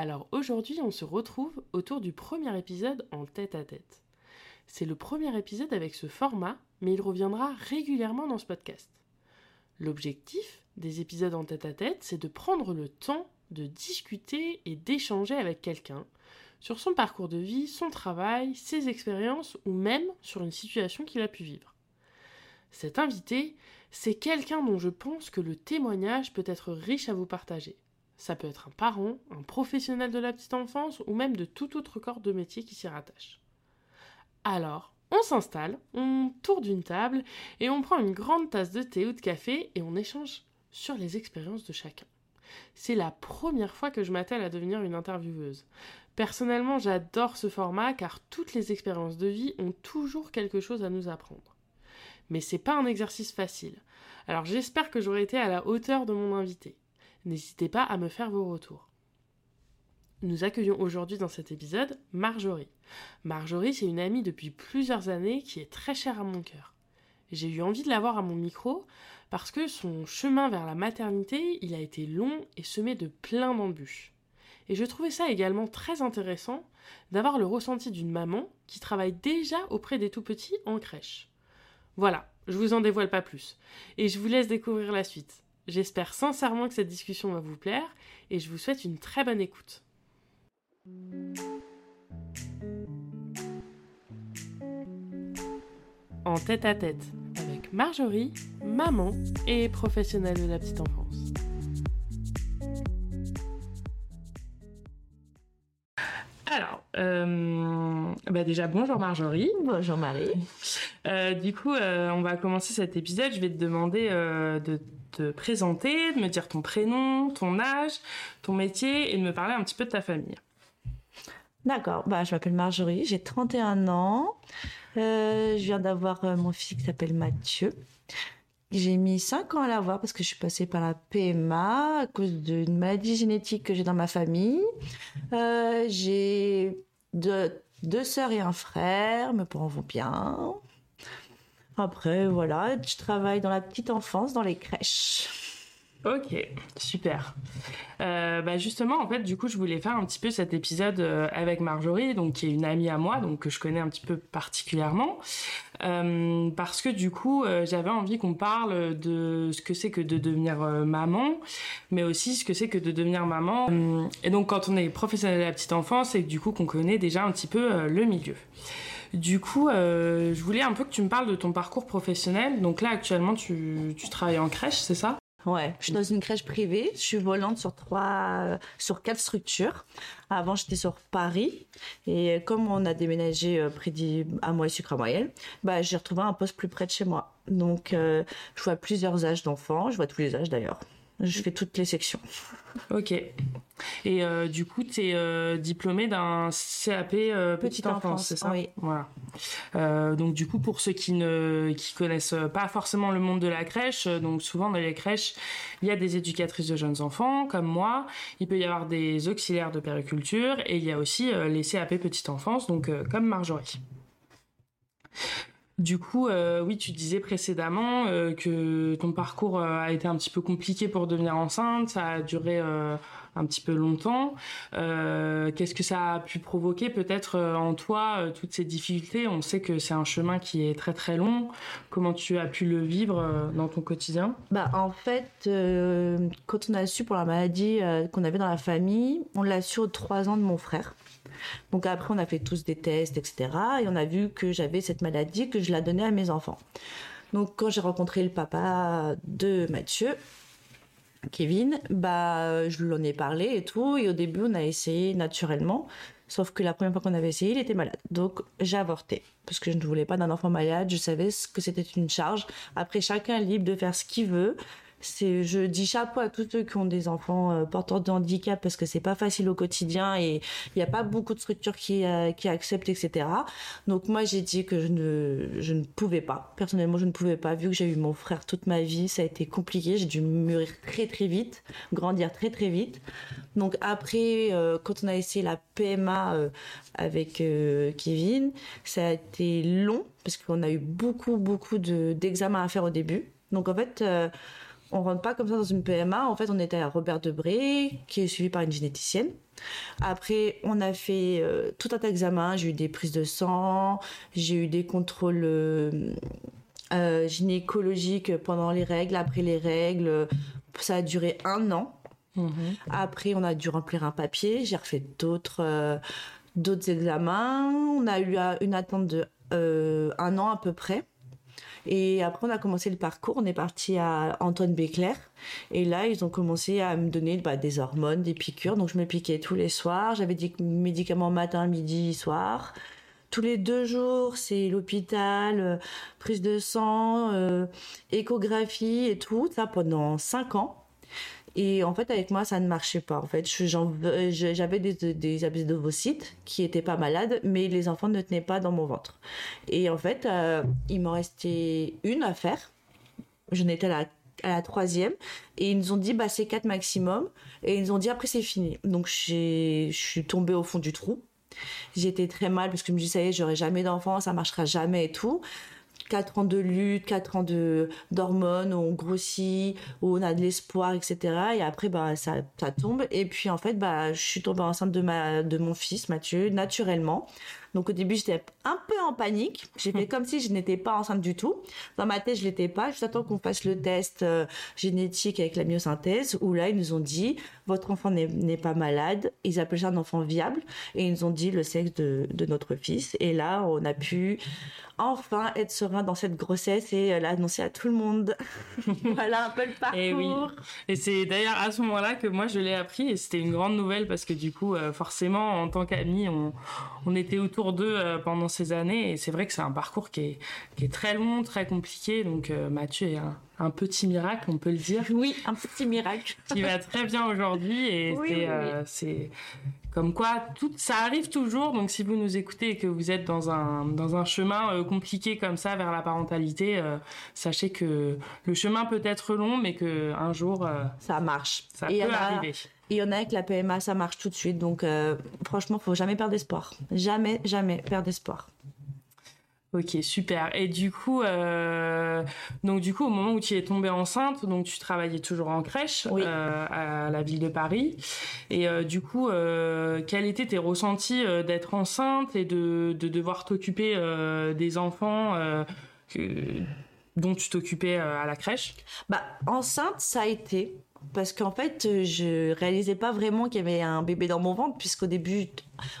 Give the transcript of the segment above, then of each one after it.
Alors aujourd'hui, on se retrouve autour du premier épisode en tête-à-tête. C'est le premier épisode avec ce format, mais il reviendra régulièrement dans ce podcast. L'objectif des épisodes en tête-à-tête, c'est de prendre le temps de discuter et d'échanger avec quelqu'un sur son parcours de vie, son travail, ses expériences ou même sur une situation qu'il a pu vivre. Cet invité, c'est quelqu'un dont je pense que le témoignage peut être riche à vous partager. Ça peut être un parent, un professionnel de la petite enfance ou même de tout autre corps de métier qui s'y rattache. Alors, on s'installe, on tourne d'une table et on prend une grande tasse de thé ou de café et on échange sur les expériences de chacun. C'est la première fois que je m'attelle à devenir une intervieweuse. Personnellement, j'adore ce format car toutes les expériences de vie ont toujours quelque chose à nous apprendre. Mais c'est pas un exercice facile. Alors j'espère que j'aurai été à la hauteur de mon invité. N'hésitez pas à me faire vos retours. Nous accueillons aujourd'hui dans cet épisode Marjorie. Marjorie, c'est une amie depuis plusieurs années qui est très chère à mon cœur. J'ai eu envie de la voir à mon micro parce que son chemin vers la maternité, il a été long et semé de plein d'embûches. Et je trouvais ça également très intéressant d'avoir le ressenti d'une maman qui travaille déjà auprès des tout petits en crèche. Voilà, je vous en dévoile pas plus. Et je vous laisse découvrir la suite. J'espère sincèrement que cette discussion va vous plaire et je vous souhaite une très bonne écoute. En tête à tête avec Marjorie, maman et professionnelle de la petite enfance. Alors, euh, bah déjà bonjour Marjorie. Bonjour Marie. Euh, du coup, euh, on va commencer cet épisode. Je vais te demander de te présenter, de me dire ton prénom, ton âge, ton métier et de me parler un petit peu de ta famille. D'accord, bah, je m'appelle Marjorie, j'ai 31 ans. je viens d'avoir mon fils qui s'appelle Mathieu. J'ai mis 5 ans à l'avoir parce que je suis passée par la PMA à cause d'une maladie génétique que j'ai dans ma famille. Euh, j'ai deux, deux sœurs et un frère, mes parents vont bien. Après, voilà, je travaille dans la petite enfance, dans les crèches. Ok, super. Euh, bah justement, en fait, du coup, je voulais faire un petit peu cet épisode euh, avec Marjorie, donc qui est une amie à moi, donc que je connais un petit peu particulièrement, euh, parce que du coup, j'avais envie qu'on parle de ce que c'est que de devenir maman, mais aussi ce que c'est que de devenir maman. et donc, quand on est professionnel de la petite enfance, c'est du coup qu'on connaît déjà un petit peu le milieu. Du coup, je voulais un peu que tu me parles de ton parcours professionnel. Donc là, actuellement, tu, tu travailles en crèche, c'est ça? Ouais, je suis dans une crèche privée. Je suis volante sur trois, sur quatre structures. Avant, j'étais sur Paris. Et comme on a déménagé euh, près à moyenne, bah, j'ai retrouvé un poste plus près de chez moi. Donc, euh, je vois plusieurs âges d'enfants. Je vois tous les âges d'ailleurs. Je fais toutes les sections. Ok. Et euh, du coup, tu es euh, diplômée d'un CAP euh, petite, enfance, c'est ça Oui. Voilà. donc du coup, pour ceux qui ne qui connaissent pas forcément le monde de la crèche, donc souvent dans les crèches, il y a des éducatrices de jeunes enfants comme moi. Il peut y avoir des auxiliaires de périculture et il y a aussi les CAP petite enfance, donc comme Marjorie. Du coup, euh, oui, tu disais précédemment euh, que ton parcours euh, a été un petit peu compliqué pour devenir enceinte, ça a duré un petit peu longtemps. Qu'est-ce que ça a pu provoquer peut-être en toi, toutes ces difficultés? On sait que c'est un chemin qui est très très long. Comment tu as pu le vivre dans ton quotidien? Bah en fait, quand on a su pour la maladie qu'on avait dans la famille, on l'a su aux trois ans de mon frère. Donc après, on a fait tous des tests, etc. Et on a vu que j'avais cette maladie, que je la donnais à mes enfants. Donc quand j'ai rencontré le papa de Mathieu, Kevin, bah je lui en ai parlé et tout. Et au début, on a essayé naturellement. Sauf que la première fois qu'on avait essayé, il était malade. Donc j'ai avorté. Parce que je ne voulais pas d'un enfant malade. Je savais que c'était une charge. Après, chacun est libre de faire ce qu'il veut je dis chapeau à tous ceux qui ont des enfants euh, porteurs de handicap parce que c'est pas facile au quotidien et il n'y a pas beaucoup de structures qui euh, acceptent etc donc moi j'ai dit que je ne pouvais pas. Personnellement je ne pouvais pas vu que j'ai eu mon frère toute ma vie ça a été compliqué. J'ai dû mûrir très très vite grandir très très vite. Donc après euh, quand on a essayé la PMA avec Kevin ça a été long parce qu'on a eu beaucoup beaucoup de d'examens à faire au début. Donc en fait on rentre pas comme ça dans une PMA. En fait, on était à Robert Debré, qui est suivi par une généticienne. Après, on a fait euh, tout un tas d'examens. J'ai eu des prises de sang, j'ai eu des contrôles euh, euh, gynécologiques pendant les règles, après les règles. Ça a duré un an. Mhm. Après, on a dû remplir un papier. J'ai refait d'autres d'autres examens. On a eu une attente de un an à peu près. Et après, on a commencé le parcours. On est parti à Antoine Béclair. Et là, ils ont commencé à me donner bah, des hormones, des piqûres. Donc, je me piquais tous les soirs. J'avais des médicaments matin, midi, soir. Tous les deux jours, c'est l'hôpital, euh, prise de sang, euh, échographie et tout. Ça pendant cinq ans. Et en fait, avec moi, ça ne marchait pas. En fait, j'avais des, des d'ovocytes qui étaient pas malades, mais les enfants ne tenaient pas dans mon ventre. Et en fait, euh, il m'en restait une à faire. Je n'étais à la, troisième. Et ils nous ont dit, bah, c'est quatre maximum. Et ils nous ont dit, après, c'est fini. Donc, je suis tombée au fond du trou. J'étais très mal parce que je me disais, ça y est, j'aurai jamais d'enfant, ça marchera jamais et tout. 4 ans de lutte, 4 ans de d'hormones, on grossit, on a de l'espoir, etc. Et après, bah, ça, ça tombe. Et puis, en fait, bah, je suis tombée enceinte de ma, de mon fils, Mathieu, naturellement. Donc au début, j'étais un peu en panique. J'ai fait comme si je n'étais pas enceinte du tout. Dans ma tête, je l'étais pas. J'attends qu'on fasse le test euh, génétique avec la myosynthèse, où là, ils nous ont dit, votre enfant n'est pas malade. Ils appellent ça un enfant viable. Et ils nous ont dit le sexe de, de notre fils. Et là, on a pu enfin être serein dans cette grossesse et euh, l'annoncer à tout le monde. voilà un peu le parcours. Et oui. Et c'est d'ailleurs à ce moment-là que moi je l'ai appris et c'était une grande nouvelle parce que du coup, euh, forcément, en tant qu'amis, on, on était autour d'eux euh, pendant ces années. Et c'est vrai que c'est un parcours qui est, qui est très long, très compliqué. Donc euh, Mathieu est un, un, petit miracle, on peut le dire. Oui, un petit miracle. qui va très bien aujourd'hui. Et euh, c'est comme quoi tout ça arrive toujours. Donc si vous nous écoutez et que vous êtes dans un dans un chemin compliqué comme ça vers la parentalité, sachez que le chemin peut être long, mais que un jour ça marche. Ça peut arriver. Il y en a avec la PMA, ça marche tout de suite. Donc, euh, franchement, faut jamais perdre espoir. Jamais, jamais perdre espoir. Ok, super. Et du coup, euh, donc du coup, au moment où tu es tombée enceinte, donc tu travaillais toujours en crèche euh, à la ville de Paris. Et du coup, quels étaient tes ressentis d'être enceinte et de, de devoir t'occuper des enfants dont tu t'occupais à la crèche? Bah, enceinte, ça a été parce qu'en fait, euh, je réalisais pas vraiment qu'il y avait un bébé dans mon ventre, puisqu'au début,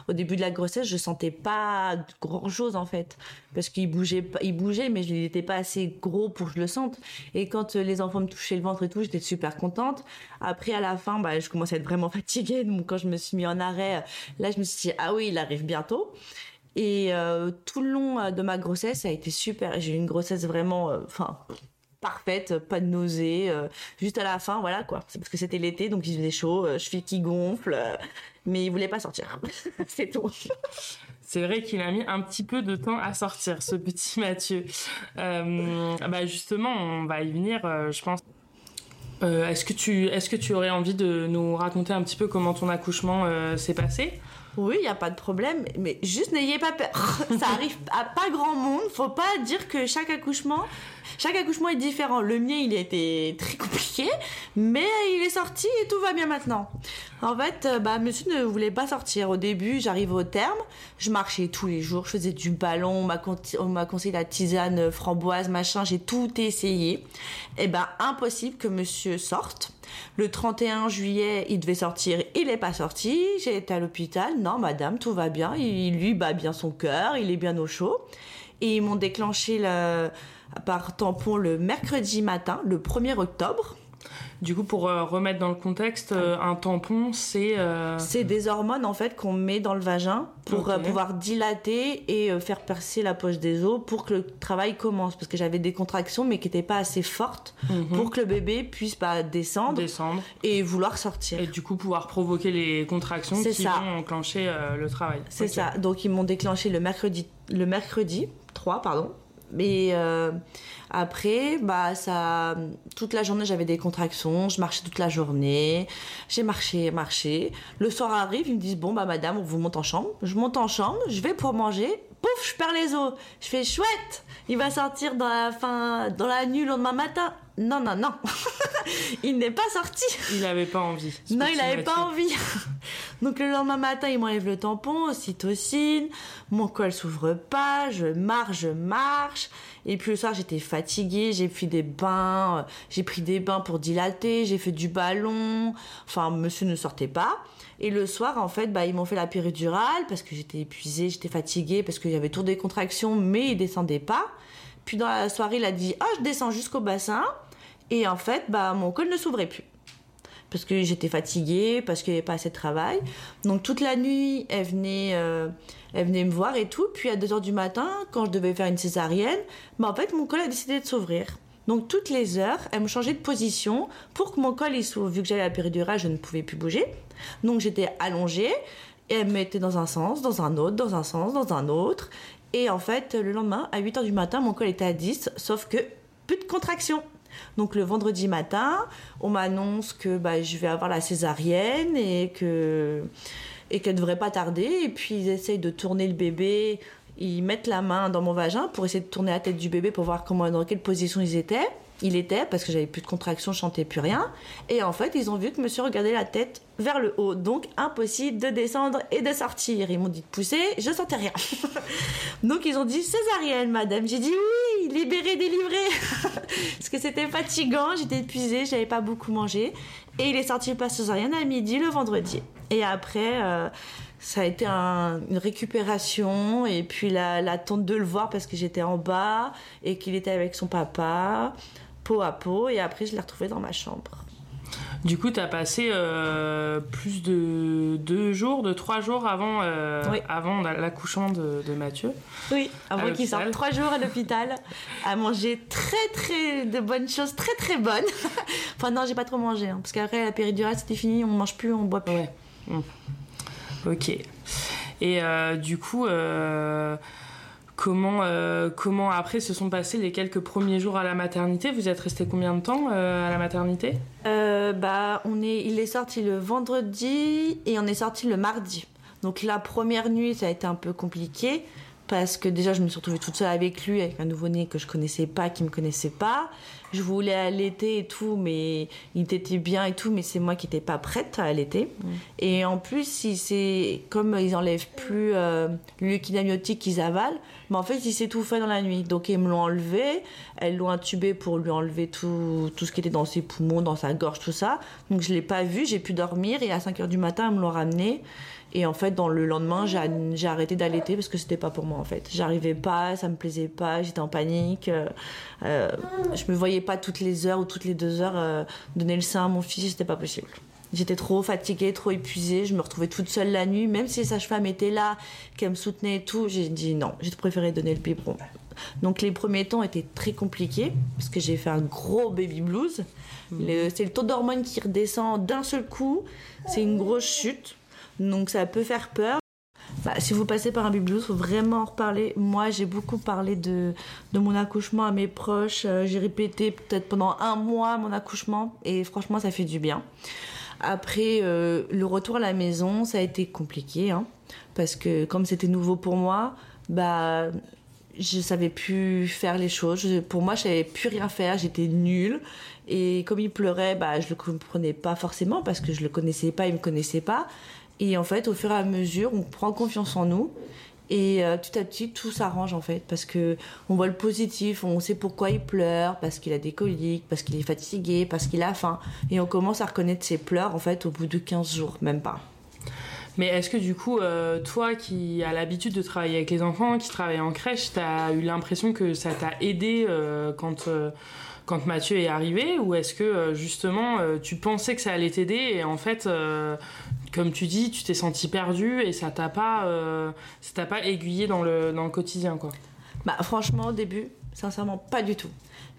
au début de la grossesse, je sentais pas grand chose en fait, parce qu'il bougeait, il bougeait, mais il n'était pas assez gros pour que je le sente. Et quand euh, les enfants me touchaient le ventre et tout, j'étais super contente. Après, à la fin, bah, je commençais à être vraiment fatiguée, donc quand je me suis mis en arrêt, là, je me suis dit ah oui, il arrive bientôt. Et euh, tout le long de ma grossesse, ça a été super. J'ai eu une grossesse vraiment, enfin, parfaite, pas de nausées, euh, juste à la fin, voilà quoi. C'est parce que c'était l'été, donc il faisait chaud, euh, cheville qui gonfle, euh, mais il voulait pas sortir. c'est tout. C'est vrai qu'il a mis un petit peu de temps à sortir, ce petit Mathieu. bah justement, on va y venir, je pense. est-ce que tu, est-ce que tu aurais envie de nous raconter un petit peu comment ton accouchement s'est passé? Oui, il n'y a pas de problème, mais juste n'ayez pas peur. Ça arrive à pas grand monde. Faut pas dire que chaque accouchement, chaque accouchement est différent. Le mien, il a été très compliqué, mais il est sorti et tout va bien maintenant. En fait, euh, bah, monsieur ne voulait pas sortir. Au début, j'arrive au terme, je marchais tous les jours, je faisais du ballon, on m'a, on m'a conseillé la tisane euh, framboise, machin, j'ai tout essayé. Et ben, impossible que monsieur sorte. Le 31 juillet, il devait sortir, il n'est pas sorti. J'ai été à l'hôpital. Non, madame, tout va bien. Il, lui bat bien son cœur, il est bien au chaud. Et ils m'ont déclenché le, par tampon le mercredi matin, le 1er octobre. Du coup, pour euh, remettre dans le contexte, euh, un tampon, c'est... euh, C'est des hormones en fait qu'on met dans le vagin pour pouvoir dilater et faire percer la poche des os pour que le travail commence. Parce que j'avais des contractions mais qui n'étaient pas assez fortes mhm, pour que le bébé puisse pas descendre descendre. et vouloir sortir. Et du coup, pouvoir provoquer les contractions qui ça. vont enclencher le travail. C'est ça. Donc ils m'ont déclenché le mercredi, le mercredi 3, pardon. Mais euh, après, bah ça, toute la journée j'avais des contractions, je marchais toute la journée, j'ai marché, marché. Le soir arrive, ils me disent bon bah madame, on vous monte en chambre. Je monte en chambre, je vais pour manger, pouf, je perds les os. Je fais chouette, il va sortir dans la fin, dans la nuit le lendemain matin. Non non non, il n'est pas sorti. Il avait pas envie. Non, il avait pas envie. Donc le lendemain matin, il m'enlève le tampon, ocytocine, mon col s'ouvre pas, je marche, je marche. Et puis le soir, j'étais fatiguée, j'ai pris des bains, euh, j'ai pris des bains pour dilater, j'ai fait du ballon. Enfin, monsieur ne sortait pas. Et le soir, en fait, bah, ils m'ont fait la péridurale parce que j'étais épuisée, j'étais fatiguée, parce qu'il y avait toujours des contractions, mais il descendait pas. Puis dans la soirée, il a dit, ah, je descends jusqu'au bassin. Et en fait, bah, mon col ne s'ouvrait plus parce que j'étais fatiguée, parce qu'il n'y avait pas assez de travail. Donc toute la nuit, elle venait, euh, elle venait me voir et tout. Puis à 2h du matin, quand je devais faire une césarienne, bah en fait mon col a décidé de s'ouvrir. Donc toutes les heures, elle me changeait de position pour que mon col il. Vu que j'avais la péridurale, je ne pouvais plus bouger. Donc j'étais allongée et elle me mettait dans un sens, dans un autre, dans un sens, dans un autre. Et en fait, le lendemain, à 8h du matin, mon col était à 10, sauf que plus de contraction. Donc le vendredi matin, on m'annonce que bah, je vais avoir la césarienne et que et qu'elle devrait pas tarder. Et puis ils essayent de tourner le bébé. Ils mettent la main dans mon vagin pour essayer de tourner la tête du bébé pour voir comment dans quelle position ils étaient. Il était parce que j'avais plus de contractions, je chantais plus rien. Et en fait, ils ont vu que monsieur regardait la tête vers le haut. Donc impossible de descendre et de sortir. Ils m'ont dit de pousser, je sentais rien. Donc ils ont dit césarienne, madame. J'ai dit oui, libéré, délivré. Parce que c'était fatigant, j'étais épuisée, j'avais pas beaucoup mangé. Et il est sorti pas césarienne à midi le vendredi. Et après, euh, ça a été un- une récupération. Et puis la, la tante de le voir parce que j'étais en bas et qu'il était avec son papa, peau à peau. Et après, je l'ai retrouvé dans ma chambre. Du coup, tu as passé euh, plus de deux jours, de trois jours avant, euh, Oui. avant l'accouchement de, de Mathieu. Oui, avant qu'il sorte trois jours à l'hôpital, à manger très très de bonnes choses, très très bonnes. enfin non, j'ai pas trop mangé, hein, parce qu'après la péridurale c'était fini, on mange plus, on boit plus. Ouais. Mm. Ok. Et euh, du coup, euh, comment, euh, comment après se sont passés les quelques premiers jours à la maternité? Vous êtes resté combien de temps à la maternité? Bah, on est, il est sorti le vendredi et on est sorti le mardi. Donc la première nuit, ça a été un peu compliqué parce que déjà, je me suis retrouvée toute seule avec lui, avec un nouveau-né que je connaissais pas, qui me connaissait pas. Je voulais allaiter et tout, mais il était bien et tout, mais c'est moi qui n'étais pas prête à allaiter. Et en plus, il s'est- comme ils enlèvent plus euh, le liquide amniotique qu'ils avalent, mais en fait, il s'étouffait dans la nuit. Donc, ils me l'ont enlevé. Elles l'ont intubé pour lui enlever tout, tout ce qui était dans ses poumons, dans sa gorge, tout ça. Donc, je l'ai pas vu. J'ai pu dormir. Et à 5 heures du matin, ils me l'ont ramené. Et en fait, dans le lendemain, j'ai arrêté d'allaiter parce que c'était pas pour moi, en fait. J'arrivais pas, ça me plaisait pas, j'étais en panique. Euh, euh, je me voyais pas toutes les heures ou toutes les deux heures euh, donner le sein à mon fils, c'était pas possible. J'étais trop fatiguée, trop épuisée, je me retrouvais toute seule la nuit, même si les sages-femmes étaient là, qu'elles me soutenaient et tout, j'ai dit non, j'ai préféré donner le biberon. Donc les premiers temps étaient très compliqués, parce que j'ai fait un gros baby blues. Le- C'est le taux d'hormones qui redescend d'un seul coup, c'est une grosse chute, donc ça peut faire peur. Bah, si vous passez par un blues, faut vraiment en reparler. Moi, j'ai beaucoup parlé de, mon accouchement à mes proches. Euh, j'ai répété peut-être pendant un mois mon accouchement et franchement, ça fait du bien. Après, euh, le retour à la maison, ça a été compliqué hein, parce que comme c'était nouveau pour moi, bah je savais plus faire les choses. Pour moi, je savais plus rien faire. J'étais nulle. Et comme il pleurait, bah, je le comprenais pas forcément parce que je le connaissais pas, il me connaissait pas. Et en fait, au fur et à mesure, on prend confiance en nous. Et euh, petit à petit, tout s'arrange en fait, parce que on voit le positif, on sait pourquoi il pleure, parce qu'il a des coliques, parce qu'il est fatigué, parce qu'il a faim. Et on commence à reconnaître ses pleurs en fait au bout de 15 jours, même pas. Mais est-ce que du coup, euh, toi qui as l'habitude de travailler avec les enfants, qui travaille en crèche, t'as eu l'impression que ça t'a aidé euh, quand, euh, quand Mathieu est arrivé? Ou est-ce que justement tu pensais que ça allait t'aider et en fait, comme tu dis, tu t'es senti perdu et ça t'a pas, euh, ça t'a pas aiguillé dans le, dans le quotidien quoi Bah franchement, au début, sincèrement, pas du tout.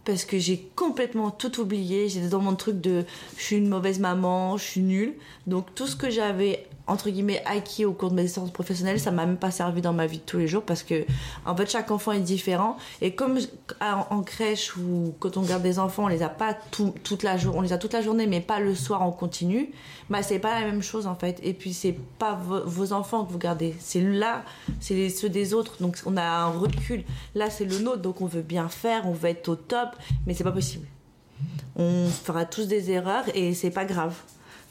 Parce que j'ai complètement tout oublié. J'étais dans mon truc de je suis une mauvaise maman, je suis nulle. Donc tout ce que j'avais entre guillemets acquis au cours de mes expériences professionnelles, ça m'a même pas servi dans ma vie de tous les jours parce que en fait chaque enfant est différent. Et comme en, crèche ou quand on garde des enfants, on les a pas tout- toute la journée, on les a toute la journée mais pas le soir en continu, bah c'est pas la même chose en fait. Et puis c'est pas vo- vos enfants que vous gardez, c'est là, c'est ceux des autres. Donc on a un recul. Là c'est le nôtre. Donc on veut bien faire, on veut être au top. Mais c'est pas possible. On fera tous des erreurs et c'est pas grave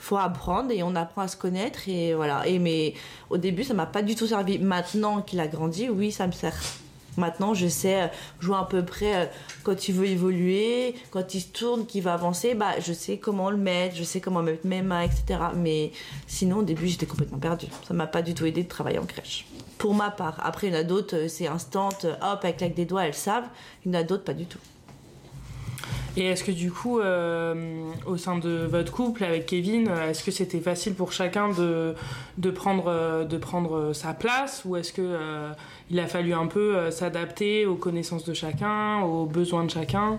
faut apprendre et on apprend à se connaître et voilà. Et mais au début ça m'a pas du tout servi. Maintenant qu'il a grandi oui ça me sert. Maintenant je sais euh, jouer à peu près euh, quand il veut évoluer quand il se tourne qu'il va avancer bah je sais comment le mettre je sais comment mettre mes mains etc mais sinon au début j'étais complètement perdue. Ça m'a pas du tout aidé de travailler en crèche. Pour ma part. Après il y en a d'autres euh, c'est instant hop avec claque des doigts elles savent. Il y en a d'autres pas du tout Et est-ce que du coup, euh, au sein de votre couple avec Kevin, euh, est-ce que c'était facile pour chacun de, prendre, euh, sa place ou est-ce que euh, il a fallu un peu s'adapter aux connaissances de chacun, aux besoins de chacun?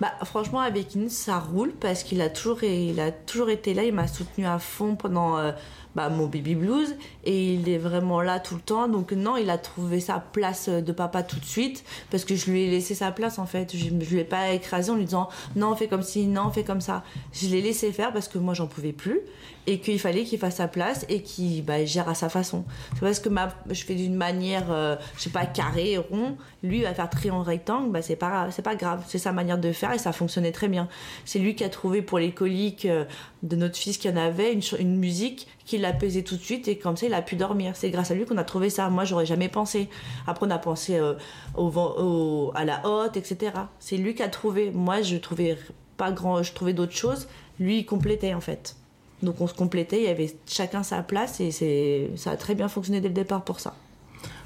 Bah, franchement, avec Inès, ça roule parce qu'il a toujours, il a toujours été là. Il m'a soutenu à fond pendant euh, bah, mon baby blues et il est vraiment là tout le temps. Donc, non, il a trouvé sa place de papa tout de suite parce que je lui ai laissé sa place en fait. Je ne lui ai pas écrasé en lui disant non, fais comme ci, non, fais comme ça. Je l'ai laissé faire parce que moi, j'en pouvais plus et qu'il fallait qu'il fasse sa place et qu'il bah, gère à sa façon. C'est parce que ma, je fais d'une manière, euh, je sais pas, carré, rond. Lui, va faire triangle, rectangle, bah, c'est pas, grave. C'est sa manière de faire et ça fonctionnait très bien. C'est lui qui a trouvé pour les coliques euh, de notre fils qui en avait une, musique qui l'a pesé tout de suite et comme ça, il a pu dormir. C'est grâce à lui qu'on a trouvé ça. Moi, j'aurais jamais pensé. Après, on a pensé euh, au- à la hotte, etc. C'est lui qui a trouvé. Moi, je trouvais pas grand, je trouvais d'autres choses. Lui, il complétait en fait. Donc on se complétait, il y avait chacun sa place et ça a très bien fonctionné dès le départ pour ça.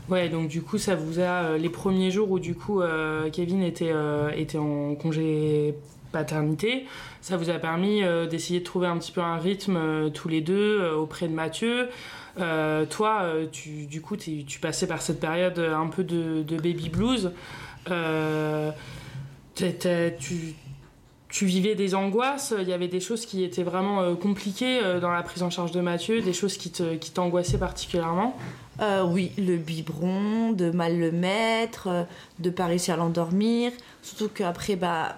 Ouais, donc du coup, ça vous a. euh, les premiers jours où du coup euh, Kevin était, euh, était en congé paternité, ça vous a permis d'essayer de trouver un petit peu un rythme tous les deux auprès de Mathieu. Toi, tu, du coup, tu passais par cette période un peu de, baby blues. T'es- t'es- tu, tu vivais des angoisses, il y avait des choses qui étaient vraiment euh, compliquées euh, dans la prise en charge de Mathieu, des choses qui te- qui t'angoissaient particulièrement? Euh, oui, le biberon, de mal le mettre, euh, de pas réussir à l'endormir. Surtout qu'après, bah,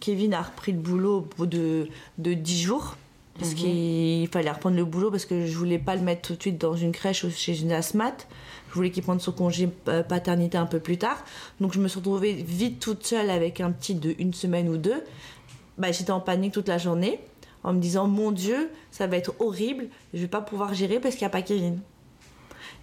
Kevin a repris le boulot au bout de, de 10 jours. Parce Mhm. qu'il fallait reprendre le boulot parce que je voulais pas le mettre tout de suite dans une crèche ou chez une asthmate. Je voulais qu'il prenne son congé euh, paternité un peu plus tard. Donc je me suis retrouvée vite toute seule avec un petit de une semaine ou deux. Bah, J'étais en panique toute la journée en me disant mon Dieu, ça va être horrible, je vais pas pouvoir gérer parce qu'il n'y a pas Kevin.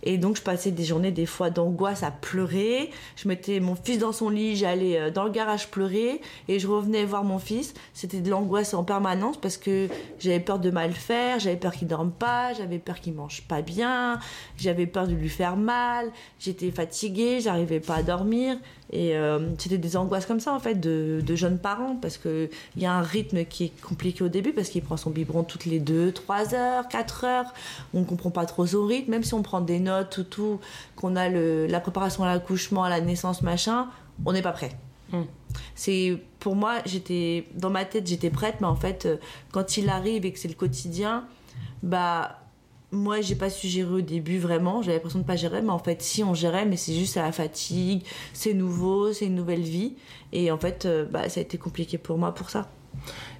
Et donc, je passais des journées, des fois, d'angoisse à pleurer. Je mettais mon fils dans son lit, j'allais euh, dans le garage pleurer et je revenais voir mon fils. C'était de l'angoisse en permanence parce que j'avais peur de mal faire, j'avais peur qu'il dorme pas, j'avais peur qu'il mange pas bien, j'avais peur de lui faire mal, j'étais fatiguée, j'arrivais pas à dormir. Et euh, c'était des angoisses comme ça, en fait, de, de jeunes parents parce qu'il y a un rythme qui est compliqué au début parce qu'il prend son biberon toutes les 2, 3 heures, 4 heures. On ne comprend pas trop son rythme, même si on prend des notes, tout, tout, qu'on a le, la préparation à l'accouchement, à la naissance, machin, on n'est pas prêt. Mm. C'est pour moi, j'étais dans ma tête, j'étais prête, mais en fait, euh, quand il arrive et que c'est le quotidien, bah moi, j'ai pas su gérer au début vraiment. J'avais l'impression de pas gérer, mais en fait, si on gérait, mais c'est juste à la fatigue, c'est nouveau, c'est une nouvelle vie, et en fait, euh, bah ça a été compliqué pour moi pour ça.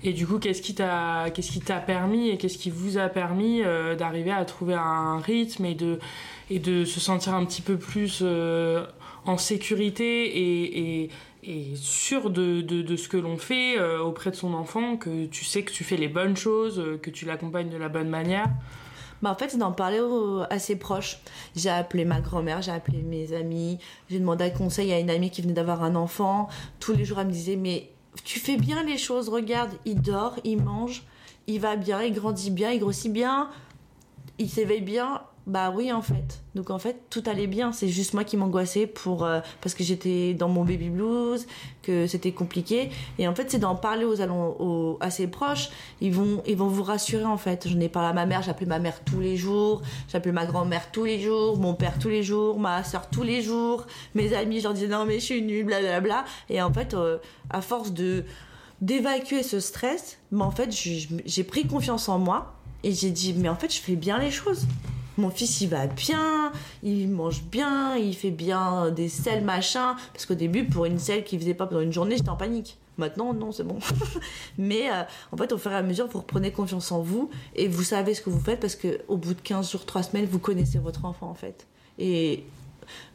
Et du coup, qu'est-ce qui t'a, qu'est-ce qui t'a permis et qu'est-ce qui vous a permis euh, d'arriver à trouver un rythme et de, et de se sentir un petit peu plus euh, en sécurité et, et, sûr de, de, ce que l'on fait auprès de son enfant, que tu sais que tu fais les bonnes choses, que tu l'accompagnes de la bonne manière? Bah en fait, c'est d'en parler à ses proches. J'ai appelé ma grand-mère, j'ai appelé mes amis, j'ai demandé un conseil à une amie qui venait d'avoir un enfant. Tous les jours, elle me disait Mais tu fais bien les choses, regarde, il dort, il mange, il va bien, il grandit bien, il grossit bien, il s'éveille bien. Bah oui, en fait. Donc en fait, tout allait bien. C'est juste moi qui m'angoissais pour euh, parce que j'étais dans mon baby blues, que c'était compliqué. Et en fait, c'est d'en parler aux, aux, à ses proches. Ils vont ils vont vous rassurer en fait. J'en ai parlé à ma mère. J'appelais ma mère tous les jours. J'appelais ma grand-mère tous les jours, mon père tous les jours, ma soeur tous les jours, mes amis. Je leur disais non mais je suis nulle, blablabla. Et en fait, euh, à force de d'évacuer ce stress, mais en fait, j'ai pris confiance en moi et j'ai dit mais en fait, je fais bien les choses mon fils il va bien, il mange bien, il fait bien des selles machin. Parce qu'au début, pour une selle qu'il faisait pas pendant une journée, j'étais en panique. Maintenant, non, c'est bon. Mais euh, en fait, au fur et à mesure, vous reprenez confiance en vous et vous savez ce que vous faites parce qu'au bout de 15 jours, 3 semaines, vous connaissez votre enfant en fait. Et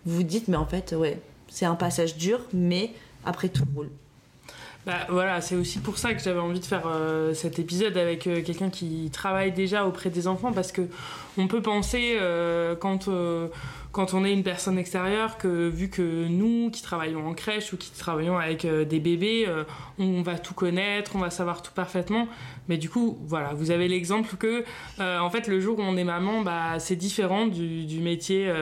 vous vous dites, mais en fait, ouais, c'est un passage dur, mais après tout roule. Bah, voilà, c'est aussi pour ça que j'avais envie de faire euh, cet épisode avec euh, quelqu'un qui travaille déjà auprès des enfants parce que on peut penser euh, quand on est une personne extérieure que vu que nous qui travaillons en crèche ou qui travaillons avec des bébés, on va tout connaître, on va savoir tout parfaitement. Mais du coup, voilà, vous avez l'exemple que en fait le jour où on est maman, bah c'est différent du métier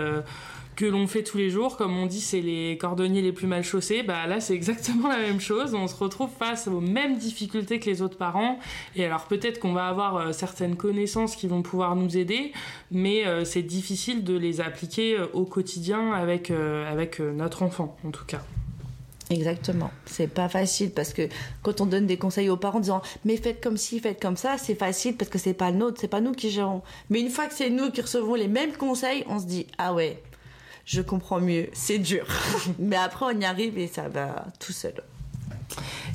que l'on fait tous les jours. Comme on dit, c'est les cordonniers les plus mal chaussés. Bah là, c'est exactement la même chose. On se retrouve face aux mêmes difficultés que les autres parents. Et alors peut-être qu'on va avoir euh, certaines connaissances qui vont pouvoir nous aider, mais euh, c'est difficile de les appliquer euh, au quotidien avec, avec notre enfant, en tout cas. Exactement. C'est pas facile parce que quand on donne des conseils aux parents en disant mais faites comme ci, faites comme ça, c'est facile parce que c'est pas le nôtre, c'est pas nous qui gérons. Mais une fois que c'est nous qui recevons les mêmes conseils, on se dit ah ouais, je comprends mieux. C'est dur. Mais après, on y arrive et ça va tout seul.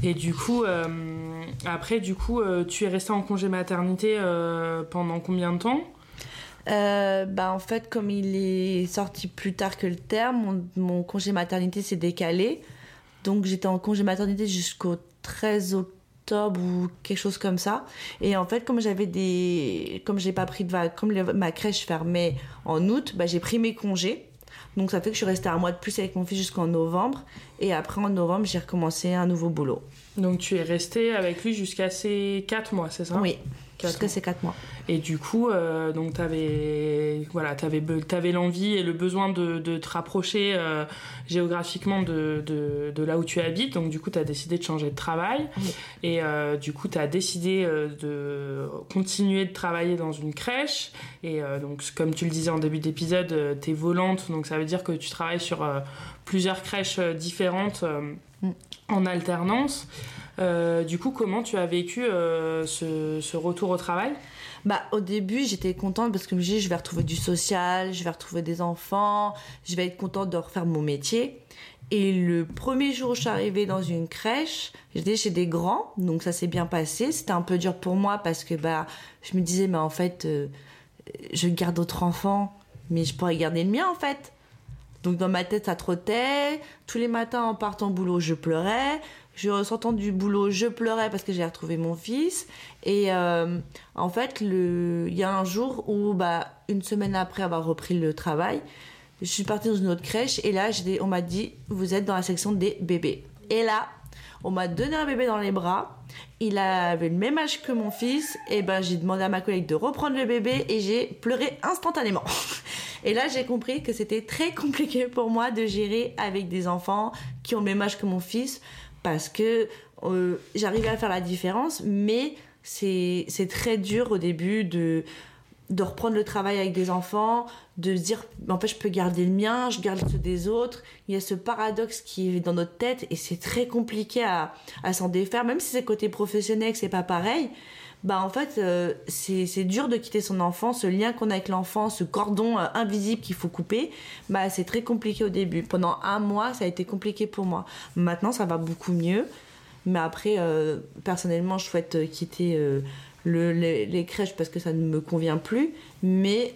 Et du coup, euh, après, du coup, euh, tu es restée en congé maternité euh, pendant combien de temps? Bah en fait, comme il est sorti plus tard que le terme, mon, congé maternité s'est décalé. Donc j'étais en congé maternité jusqu'au 13 octobre ou quelque chose comme ça. Et en fait, comme j'avais des, comme j'ai pas pris de vacances, comme ma crèche fermait en août, bah, j'ai pris mes congés. Donc ça fait que je suis restée un mois de plus avec mon fils jusqu'en novembre. Et après, en novembre, j'ai recommencé un nouveau boulot. Donc tu es restée avec lui jusqu'à ces 4 mois, c'est ça? Oui. Jusqu'à ces 4 mois. Et du coup, euh, donc tu avais, voilà, avais, avais l'envie et le besoin de, de te rapprocher euh, géographiquement de, de, de, là où tu habites. Donc du coup, tu as décidé de changer de travail. Et euh, du coup, tu as décidé de continuer de travailler dans une crèche. Et donc, comme tu le disais en début d'épisode, tu es volante. Donc ça veut dire que tu travailles sur plusieurs crèches différentes mm. en alternance. Euh, du coup, comment tu as vécu euh, ce, retour au travail? Bah, au début, j'étais contente parce que je me disais, je vais retrouver du social, je vais retrouver des enfants, je vais être contente de refaire mon métier. Et le premier jour où je suis arrivée dans une crèche, j'étais chez des grands, donc ça s'est bien passé. C'était un peu dur pour moi parce que bah, je me disais, mais en fait, euh, je garde d'autres enfants, mais je pourrais garder le mien en fait. Donc dans ma tête, ça trottait. Tous les matins en partant au boulot, je pleurais. Je sortant du boulot, je pleurais parce que j'ai retrouvé mon fils. Et euh, en fait, il y a un jour où, bah, une semaine après avoir repris le travail, je suis partie dans une autre crèche et là, on m'a dit, vous êtes dans la section des bébés. Et là, on m'a donné un bébé dans les bras. Il avait le même âge que mon fils. Et ben, j'ai demandé à ma collègue de reprendre le bébé et j'ai pleuré instantanément. Et là, j'ai compris que c'était très compliqué pour moi de gérer avec des enfants qui ont le même âge que mon fils parce que euh, j'arrivais à faire la différence, mais c'est très dur au début de, de reprendre le travail avec des enfants, de se dire en fait je peux garder le mien, je garde ceux des autres. Il y a ce paradoxe qui est dans notre tête et c'est très compliqué à, à s'en défaire, même si c'est côté professionnel que c'est pas pareil. Bah en fait euh, c'est dur de quitter son enfant, ce lien qu'on a avec l'enfant, ce cordon euh, invisible qu'il faut couper. Bah c'est très compliqué au début. Pendant un mois ça a été compliqué pour moi. Maintenant ça va beaucoup mieux. Mais après, euh, personnellement, je souhaite quitter le, les, les crèches parce que ça ne me convient plus. Mais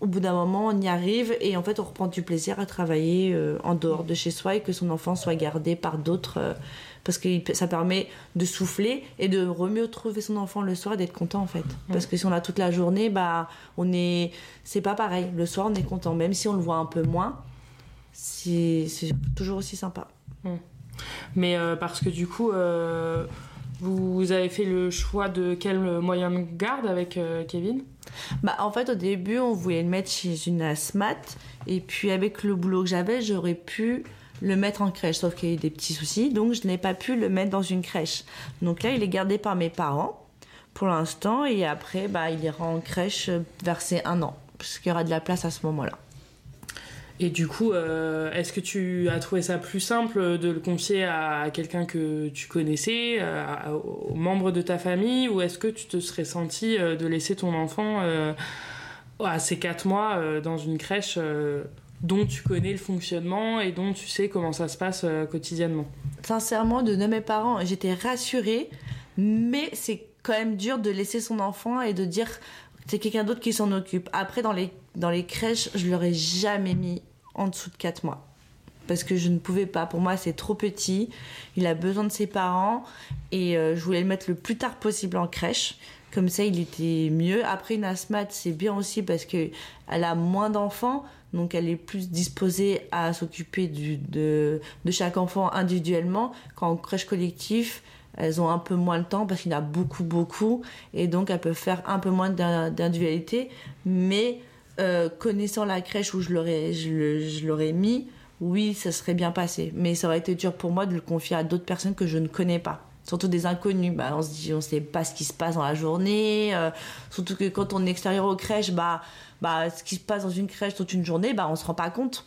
au bout d'un moment, on y arrive et en fait, on reprend du plaisir à travailler en dehors de chez soi et que son enfant soit gardé par d'autres. Parce que ça permet de souffler et de mieux retrouver son enfant le soir et d'être content en fait. Parce que si on l'a toute la journée, bah on est, c'est pas pareil. Le soir, on est content, même si on le voit un peu moins. C'est toujours aussi sympa. Mais euh, parce que du coup, euh, vous avez fait le choix de quel moyen de garde avec euh, Kevin? Bah, en fait, au début, on voulait le mettre chez une asthmat. Et puis, avec le boulot que j'avais, j'aurais pu le mettre en crèche. Sauf qu'il y a eu des petits soucis. Donc, je n'ai pas pu le mettre dans une crèche. Donc là, il est gardé par mes parents pour l'instant. Et après, bah, il ira en crèche vers ses un an. Parce qu'il y aura de la place à ce moment-là. Et du coup, euh, est-ce que tu as trouvé ça plus simple de le confier à quelqu'un que tu connaissais, euh, à- aux membres de ta famille, ou est-ce que tu te serais senti euh, de laisser ton enfant euh, à ses 4 mois euh, dans une crèche euh, dont tu connais le fonctionnement et dont tu sais comment ça se passe euh, quotidiennement Sincèrement, de mes parents, j'étais rassurée. Mais c'est quand même dur de laisser son enfant et de dire c'est quelqu'un d'autre qui s'en occupe. Après, dans les, dans les crèches, je l'aurais jamais mis en dessous de 4 mois. Parce que je ne pouvais pas. Pour moi, c'est trop petit. Il a besoin de ses parents. Et euh, je voulais le mettre le plus tard possible en crèche. Comme ça, il était mieux. Après, une asthmate, c'est bien aussi parce qu'elle a moins d'enfants. Donc, elle est plus disposée à s'occuper de, de chaque enfant individuellement. Qu'en crèche collective, elles ont un peu moins le temps parce qu'il y en a beaucoup, beaucoup. Et donc, elles peuvent faire un peu moins d'in- d'individualité. Mais euh, connaissant la crèche où je l'aurais, je, mis, oui, ça serait bien passé. Mais ça aurait été dur pour moi de le confier à d'autres personnes que je ne connais pas. Surtout des inconnus. Bah, on se dit, on sait pas ce qui se passe dans la journée. euh, surtout que quand on est extérieur aux crèches, bah, bah, ce qui se passe dans une crèche toute une journée, bah, on se rend pas compte.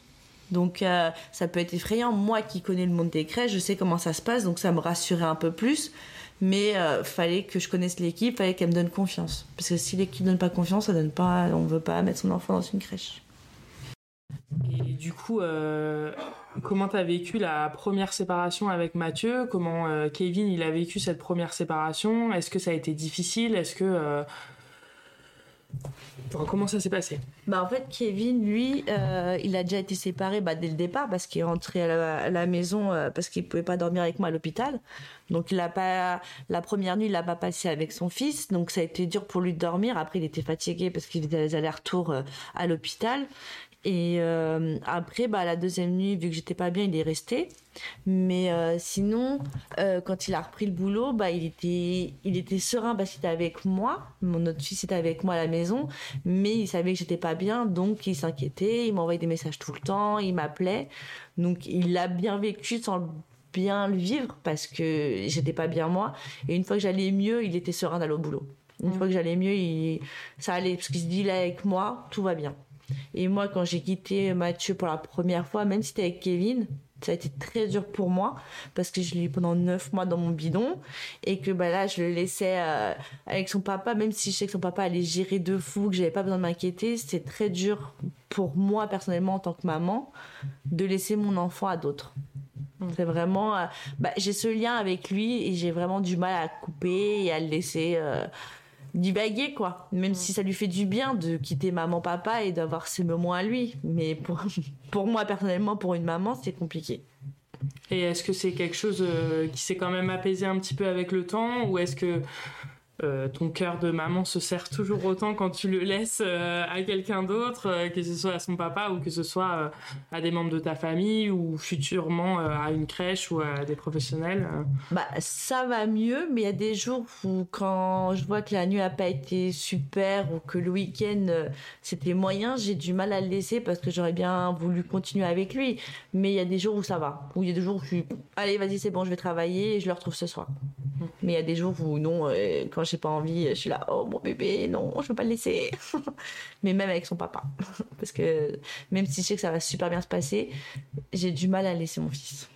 Donc euh, ça peut être effrayant. Moi qui connais le monde des crèches, je sais comment ça se passe, donc ça me rassurait un peu plus. Mais euh, fallait que je connaisse l'équipe, fallait qu'elle me donne confiance. Parce que si l'équipe donne pas confiance, ça donne pas, on veut pas mettre son enfant dans une crèche. Et du coup, euh, comment t'as vécu la première séparation avec Mathieu? Comment euh, Kevin il a vécu cette première séparation? Est-ce que ça a été difficile? Est-ce que euh, comment ça s'est passé? Bah en fait, Kevin, lui, euh, il a déjà été séparé bah, dès le départ parce qu'il est rentré à la, maison euh, parce qu'il pouvait pas dormir avec moi à l'hôpital. Donc il pas la première nuit, il l'a pas passé avec son fils, donc ça a été dur pour lui de dormir. Après, il était fatigué parce qu'il faisait des allers-retours euh, à l'hôpital. Et euh, après, bah, la deuxième nuit, vu que j'étais pas bien, il est resté. Mais euh, sinon, euh, quand il a repris le boulot, bah, il était, il était serein parce qu'il était avec moi. Mon autre fils était avec moi à la maison, mais il savait que j'étais pas bien, donc il s'inquiétait. Il m'envoyait des messages tout le temps, il m'appelait. Donc il l'a bien vécu sans bien le vivre parce que j'étais pas bien moi. Et une fois que j'allais mieux, il était serein d'aller au boulot. Une Mm. fois que j'allais mieux, il... ça allait parce qu'il se dit là avec moi, tout va bien. Et moi, quand j'ai quitté Mathieu pour la première fois, même si c'était avec Kevin, ça a été très dur pour moi parce que je l'ai eu pendant neuf mois dans mon bidon et que bah là, je le laissais euh, avec son papa, même si je sais que son papa allait gérer de fou, que j'avais pas besoin de m'inquiéter. C'était très dur pour moi personnellement en tant que maman de laisser mon enfant à d'autres. C'est vraiment, euh, bah, j'ai ce lien avec lui et j'ai vraiment du mal à couper et à le laisser. euh, divaguer quoi. Même si ça lui fait du bien de quitter maman papa et d'avoir ses moments à lui. Mais pour, pour moi personnellement pour une maman c'est compliqué. Et est-ce que c'est quelque chose euh, qui s'est quand même apaisé un petit peu avec le temps ou est-ce que euh, ton cœur de maman se serre toujours autant quand tu le laisses euh, à quelqu'un d'autre, euh, que ce soit à son papa ou que ce soit à des membres de ta famille ou futurement à une crèche ou à des professionnels bah ça va mieux mais il y a des jours où quand je vois que la nuit a pas été super ou que le week-end c'était moyen j'ai du mal à le laisser parce que j'aurais bien voulu continuer avec lui. Mais il y a des jours où ça va. Où il y a des jours où je suis allez vas-y c'est bon je vais travailler et je le retrouve ce soir. Mais il y a des jours où non quand j'ai pas envie je suis là oh mon bébé non je veux pas le laisser. Mais même avec son papa. Parce que même si je sais que ça va super bien se passer j'ai du mal à laisser mon fils.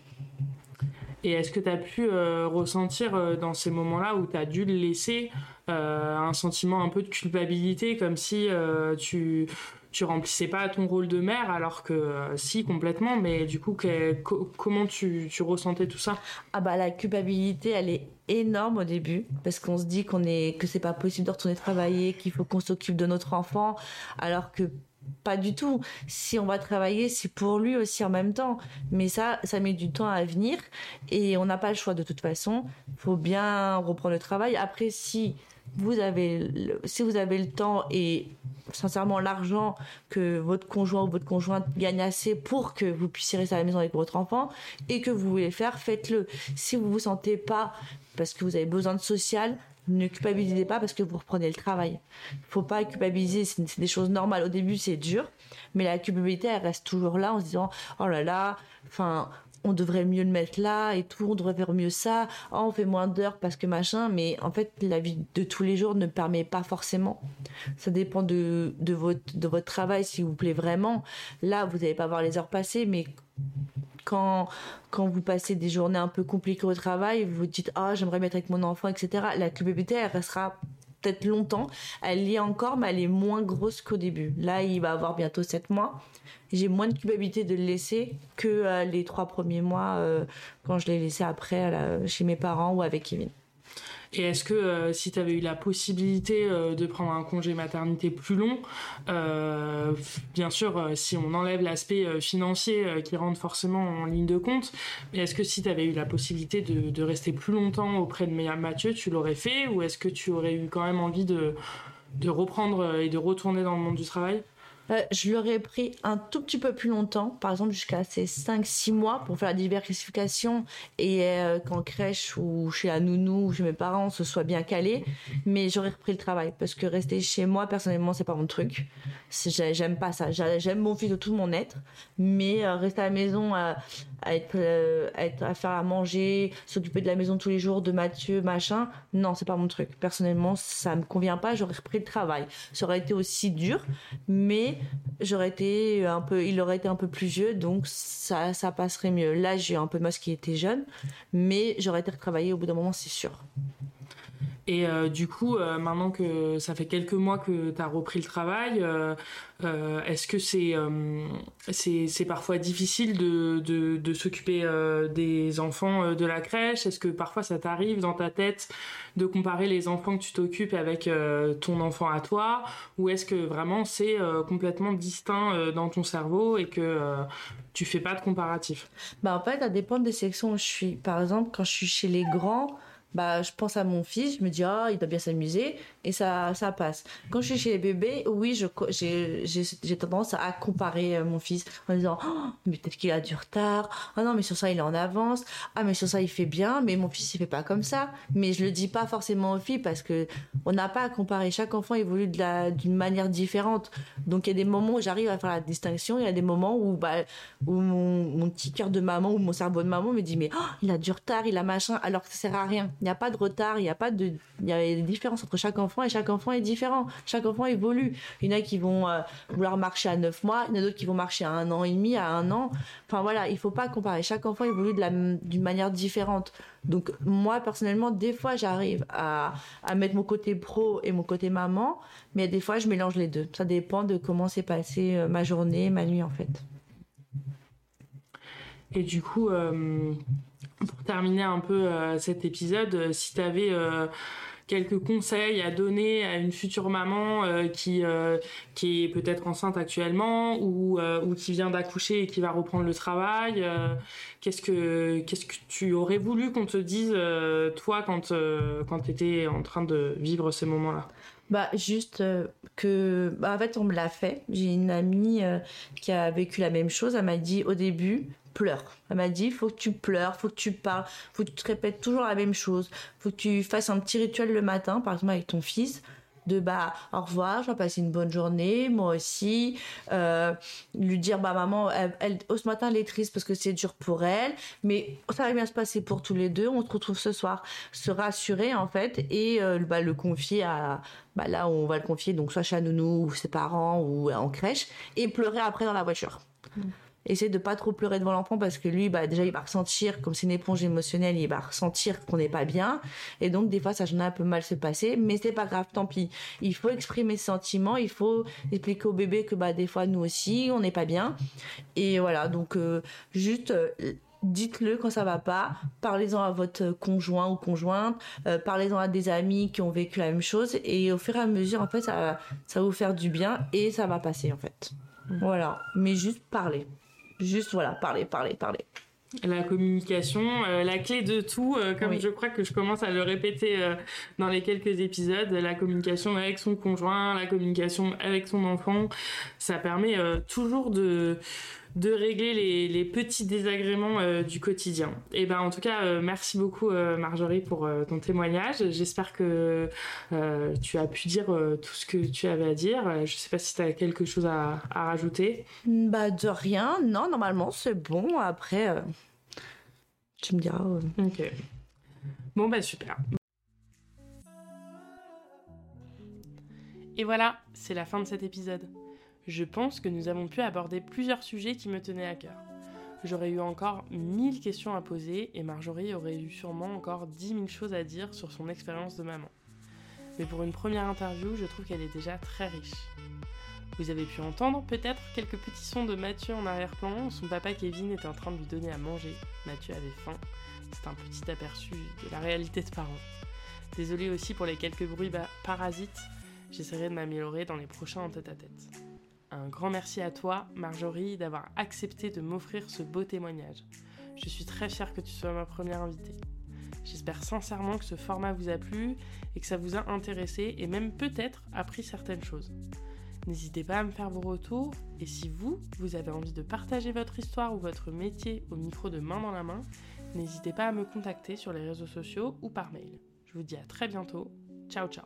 Et est-ce que tu as pu euh, ressentir euh, dans ces moments-là où tu as dû le laisser euh, un sentiment un peu de culpabilité, comme si tu, tu remplissais pas ton rôle de mère alors que euh, si complètement mais du coup comment tu, tu, ressentais tout ça? Ah bah la culpabilité elle est énorme au début parce qu'on se dit qu'on est que c'est pas possible de retourner travailler qu'il faut qu'on s'occupe de notre enfant alors que pas du tout. Si on va travailler, c'est pour lui aussi en même temps. Mais ça, ça met du temps à venir et on n'a pas le choix de toute façon. Faut bien reprendre le travail. Après, si vous avez, si vous avez le temps et sincèrement l'argent que votre conjoint ou votre conjointe gagne assez pour que vous puissiez rester à la maison avec votre enfant et que vous voulez faire, faites-le. Si vous vous sentez pas parce que vous avez besoin de social, ne culpabilisez pas parce que vous reprenez le travail. Faut pas culpabiliser, c'est des choses normales. Au début, c'est dur, mais la culpabilité, elle reste toujours là en se disant, oh là là, enfin, on devrait mieux le mettre là et tout, on devrait faire mieux ça, oh, on fait moins d'heures parce que machin, mais en fait, la vie de tous les jours ne permet pas forcément. Ça dépend de, de, votre, de votre travail, s'il vous plaît vraiment. Là, vous n'allez pas voir les heures passées, mais quand, quand vous passez des journées un peu compliquées au travail, vous vous dites ah j'aimerais mettre avec mon enfant, etc. La culpabilité elle restera peut-être longtemps. Elle y est encore, mais elle est moins grosse qu'au début. Là, il va avoir bientôt 7 mois. J'ai moins de culpabilité de le laisser que euh, les trois premiers mois euh, quand je l'ai laissé après chez mes parents ou avec Kevin. Et est-ce que euh, si tu avais eu la possibilité euh, de prendre un congé maternité plus long, euh, bien sûr, si on enlève l'aspect financier qui rentre forcément en ligne de compte, mais est-ce que si tu avais eu la possibilité de, rester plus longtemps auprès de Mathieu, tu l'aurais fait? Ou est-ce que tu aurais eu quand même envie de reprendre et de retourner dans le monde du travail? Euh, je l'aurais pris un tout petit peu plus longtemps, par exemple jusqu'à ces 5-6 mois pour faire la diversification et euh, qu'en crèche ou chez la nounou ou chez mes parents ce soit bien calé. Mais j'aurais repris le travail parce que rester chez moi personnellement c'est pas mon truc. J'aime pas ça. J'aime mon fils de tout mon être, mais euh, rester à la maison à, être, à faire à manger, s'occuper de la maison tous les jours, de Mathieu, machin, non c'est pas mon truc. Personnellement ça me convient pas. J'aurais repris le travail. Ça aurait été aussi dur, mais j'aurais été un peu, il aurait été un peu plus vieux, donc ça, ça passerait mieux. Là, j'ai un peu de qui était jeune, mais j'aurais été retravaillée au bout d'un moment, c'est sûr. Et euh, du coup, euh, maintenant que ça fait quelques mois que tu as repris le travail, euh, est-ce que c'est c'est parfois difficile de, de, de s'occuper des enfants de la crèche? Est-ce que parfois ça t'arrive dans ta tête de comparer les enfants que tu t'occupes avec ton enfant à toi? Ou est-ce que vraiment c'est complètement distinct dans ton cerveau et que tu fais pas de comparatif? Bah En fait, ça dépend des sections où je suis. Par exemple, quand je suis chez les grands bah, je pense à mon fils, je me dis, ah, il doit bien s'amuser, et ça, ça passe. Quand je suis chez les bébés, oui, j'ai, tendance à comparer euh, mon fils en disant, oh, mais peut-être qu'il a du retard, ah non, mais sur ça, il est en avance, ah, mais sur ça, il fait bien, mais mon fils, il fait pas comme ça. Mais je le dis pas forcément aux filles parce que on n'a pas à comparer. Chaque enfant évolue d'une manière différente. Donc, il y a des moments où j'arrive à faire la distinction, il y a des moments où, bah, où mon, mon petit cœur de maman ou mon cerveau de maman me dit, mais, oh, il a du retard, il a machin, alors que ça sert à rien. Il n'y a pas de retard, il n'y a pas de, il y a des différences entre chaque enfant et chaque enfant est différent. Chaque enfant évolue. Il y en a qui vont euh, vouloir marcher à 9 mois, il y en a d'autres qui vont marcher à un an et demi, à un an. Enfin voilà, il faut pas comparer. Chaque enfant évolue de la, d'une manière différente. Donc moi personnellement, des fois j'arrive à, à mettre mon côté pro et mon côté maman, mais des fois je mélange les deux. Ça dépend de comment s'est passée euh, ma journée, ma nuit en fait. Et du coup, euh, pour terminer un peu euh, cet épisode, euh, si tu avais euh, quelques conseils à donner à une future maman qui qui est peut-être enceinte actuellement ou ou qui vient d'accoucher et qui va reprendre le travail qu'est-ce que qu'est-ce que tu aurais voulu qu'on te dise toi quand quand tu étais en train de vivre ces moments-là? Bah juste que bah, en fait on me l'a fait. J'ai une amie qui a vécu la même chose. Elle m'a dit au début pleure. Elle m'a dit, faut que tu pleures, faut que tu parles, faut que tu te répètes toujours la même chose, faut que tu fasses un petit rituel le matin, par exemple avec ton fils, de bah au revoir, je vais passer une bonne journée, moi aussi, euh, lui dire bah maman, elle, ce matin elle est triste parce que c'est dur pour elle, mais ça va bien se passer pour tous les deux, on se retrouve ce soir, se rassurer en fait et euh, bah, le confier à bah là on va le confier donc soit chez Nounou ou ses parents ou en crèche et pleurer après dans la voiture. Essayer de pas trop pleurer devant l'enfant parce que lui, bah, déjà, il va ressentir, comme c'est une éponge émotionnelle, il va ressentir qu'on n'est pas bien. Et donc, des fois, ça gêne un peu mal se passer, mais c'est pas grave, tant pis. Il faut exprimer ses sentiments, il faut expliquer au bébé que, bah, des fois, nous aussi, on n'est pas bien. Et voilà, donc, euh, juste, euh, dites-le quand ça va pas, parlez-en à votre conjoint ou conjointe, euh, parlez-en à des amis qui ont vécu la même chose et au fur et à mesure en fait ça, ça va vous faire du bien et ça va passer en fait. Voilà, mais juste parler. Juste voilà, parler, parler, parler. La communication, euh, la clé de tout, euh, comme Oui. je crois que je commence à le répéter euh, dans les quelques épisodes, la communication avec son conjoint, la communication avec son enfant, ça permet toujours de, de régler les, les petits désagréments euh, du quotidien. Et ben en tout cas, euh, merci beaucoup euh, Marjorie pour ton témoignage. J'espère que tu as pu dire tout ce que tu avais à dire. Je sais pas si tu as quelque chose à, à rajouter. Bah de rien, non, normalement c'est bon. Après, tu me diras. Ok. Bon bah super. Et voilà, c'est la fin de cet épisode. Je pense que nous avons pu aborder plusieurs sujets qui me tenaient à cœur. J'aurais eu encore 1000 questions à poser et Marjorie aurait eu sûrement encore 10 000 choses à dire sur son expérience de maman. Mais pour une première interview, je trouve qu'elle est déjà très riche. Vous avez pu entendre peut-être quelques petits sons de Mathieu en arrière-plan. Son papa Kevin était en train de lui donner à manger. Mathieu avait faim. C'est un petit aperçu de la réalité de parents. Désolée aussi pour les quelques bruits parasites. J'essaierai de m'améliorer dans les prochains en tête-à-tête. Un grand merci à toi, Marjorie, d'avoir accepté de m'offrir ce beau témoignage. Je suis très fière que tu sois ma première invitée. J'espère sincèrement que ce format vous a plu et que ça vous a intéressé et même peut-être appris certaines choses. N'hésitez pas à me faire vos retours et si vous, vous avez envie de partager votre histoire ou votre métier au micro de main dans la main, n'hésitez pas à me contacter sur les réseaux sociaux ou par mail. Je vous dis à très bientôt. Ciao ciao